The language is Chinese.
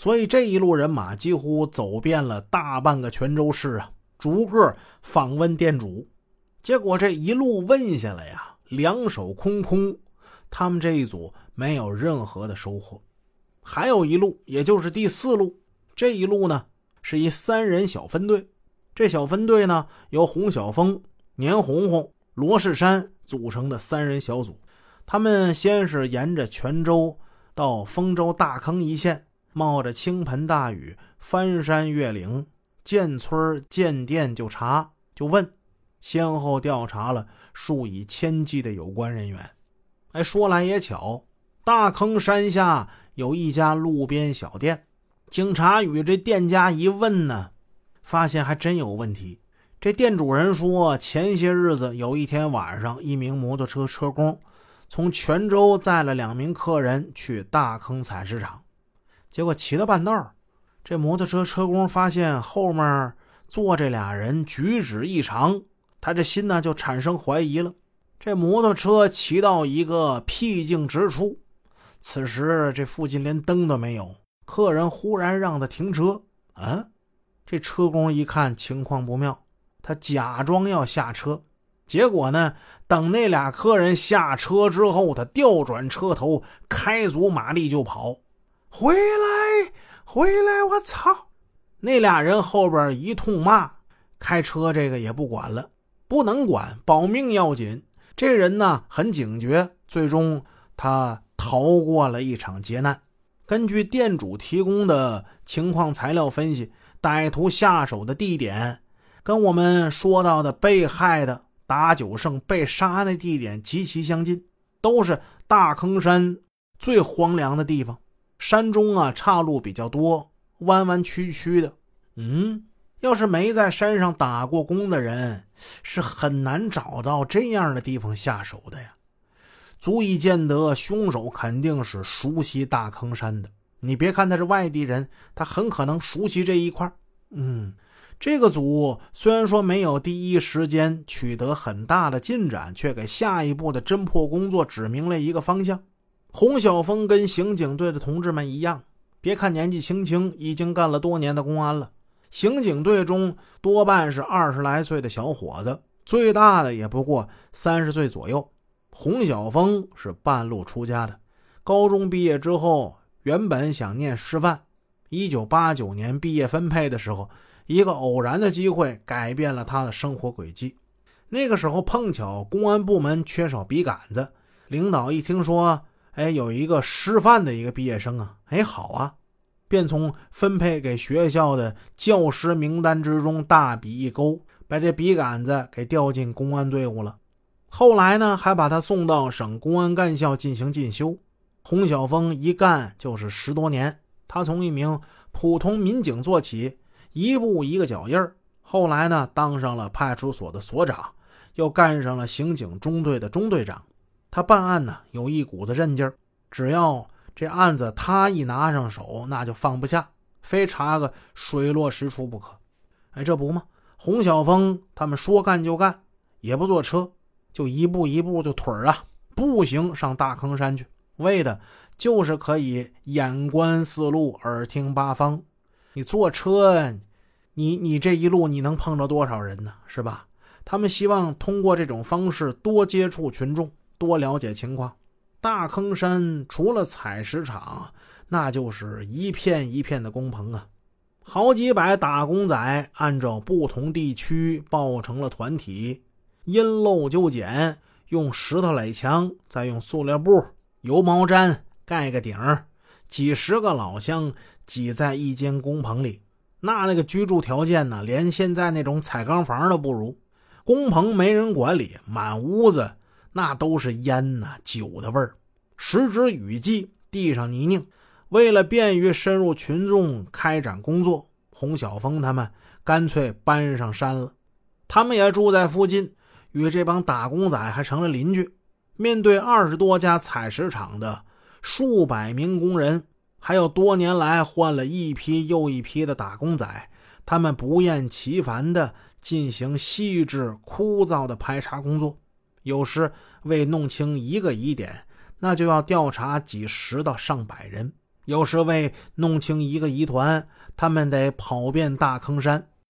所以这一路人马几乎走遍了大半个泉州市啊，逐个访问店主。结果这一路问下来呀，两手空空，他们这一组没有任何的收获。还有一路，也就是第四路，这一路呢是一三人小分队。这小分队呢由洪小峰、年红红、罗世山组成的三人小组。他们先是沿着泉州到丰州大坑一线，冒着倾盆大雨，翻山越岭，见村见店就查就问。先后调查了数以千计的有关人员。哎，说来也巧，大坑山下有一家路边小店。警察与这店家一问呢，发现还真有问题。这店主人说，前些日子有一天晚上，一名摩托车车工从泉州载了两名客人去大坑采石场，结果骑到半道这摩托车车工发现后面坐这俩人举止异常。他这心呢就产生怀疑了。这摩托车骑到一个僻静之处，此时这附近连灯都没有。客人忽然让他停车，啊，这车工一看情况不妙，他假装要下车。结果呢，等那俩客人下车之后，他调转车头，开足马力就跑。回来，回来！我操！那俩人后边一通骂，开车这个也不管了。不能管，保命要紧。这人呢很警觉，最终他逃过了一场劫难。根据店主提供的情况材料分析，歹徒下手的地点跟我们说到的被害的打九胜被杀那地点极其相近，都是大坑山最荒凉的地方。山中啊岔路比较多，弯弯曲曲的。嗯。要是没在山上打过工的人，是很难找到这样的地方下手的呀。足以见得凶手肯定是熟悉大坑山的。你别看他是外地人，他很可能熟悉这一块嗯，这个组虽然说没有第一时间取得很大的进展，却给下一步的侦破工作指明了一个方向。洪晓峰跟刑警队的同志们一样，别看年纪轻轻，已经干了多年的公安了。刑警队中多半是二十来岁的小伙子，最大的也不过三十岁左右。洪晓峰是半路出家的，高中毕业之后原本想念师范。一九八九年毕业分配的时候，一个偶然的机会改变了他的生活轨迹。那个时候碰巧公安部门缺少笔杆子，领导一听说，哎，有一个师范的一个毕业生啊，哎，好啊。便从分配给学校的教师名单之中大笔一勾，把这笔杆子给调进公安队伍了。后来呢，还把他送到省公安干校进行进修。洪晓峰一干就是十多年，他从一名普通民警做起，一步一个脚印儿。后来呢，当上了派出所的所长，又干上了刑警中队的中队长。他办案呢，有一股子韧劲儿，只要。这案子他一拿上手，那就放不下，非查个水落石出不可。哎，这不吗？洪晓峰他们说干就干，也不坐车，就一步一步就腿儿啊，步行上大坑山去，为的就是可以眼观四路，耳听八方。你坐车，你你这一路你能碰着多少人呢？是吧？他们希望通过这种方式多接触群众，多了解情况。大坑山除了采石场，那就是一片一片的工棚啊，好几百打工仔按照不同地区抱成了团体，因陋就简，用石头垒墙，再用塑料布、油毛毡盖个顶儿几十个老乡挤在一间工棚里，那那个居住条件呢，连现在那种彩钢房都不如。工棚没人管理，满屋子。那都是烟呐、酒的味儿。时值雨季，地上泥泞，为了便于深入群众开展工作，洪晓峰他们干脆搬上山了。他们也住在附近，与这帮打工仔还成了邻居。面对二十多家采石场的数百名工人，还有多年来换了一批又一批的打工仔，他们不厌其烦地进行细致枯燥的排查工作。有时为弄清一个疑点，那就要调查几十到上百人；有时为弄清一个疑团，他们得跑遍大坑山。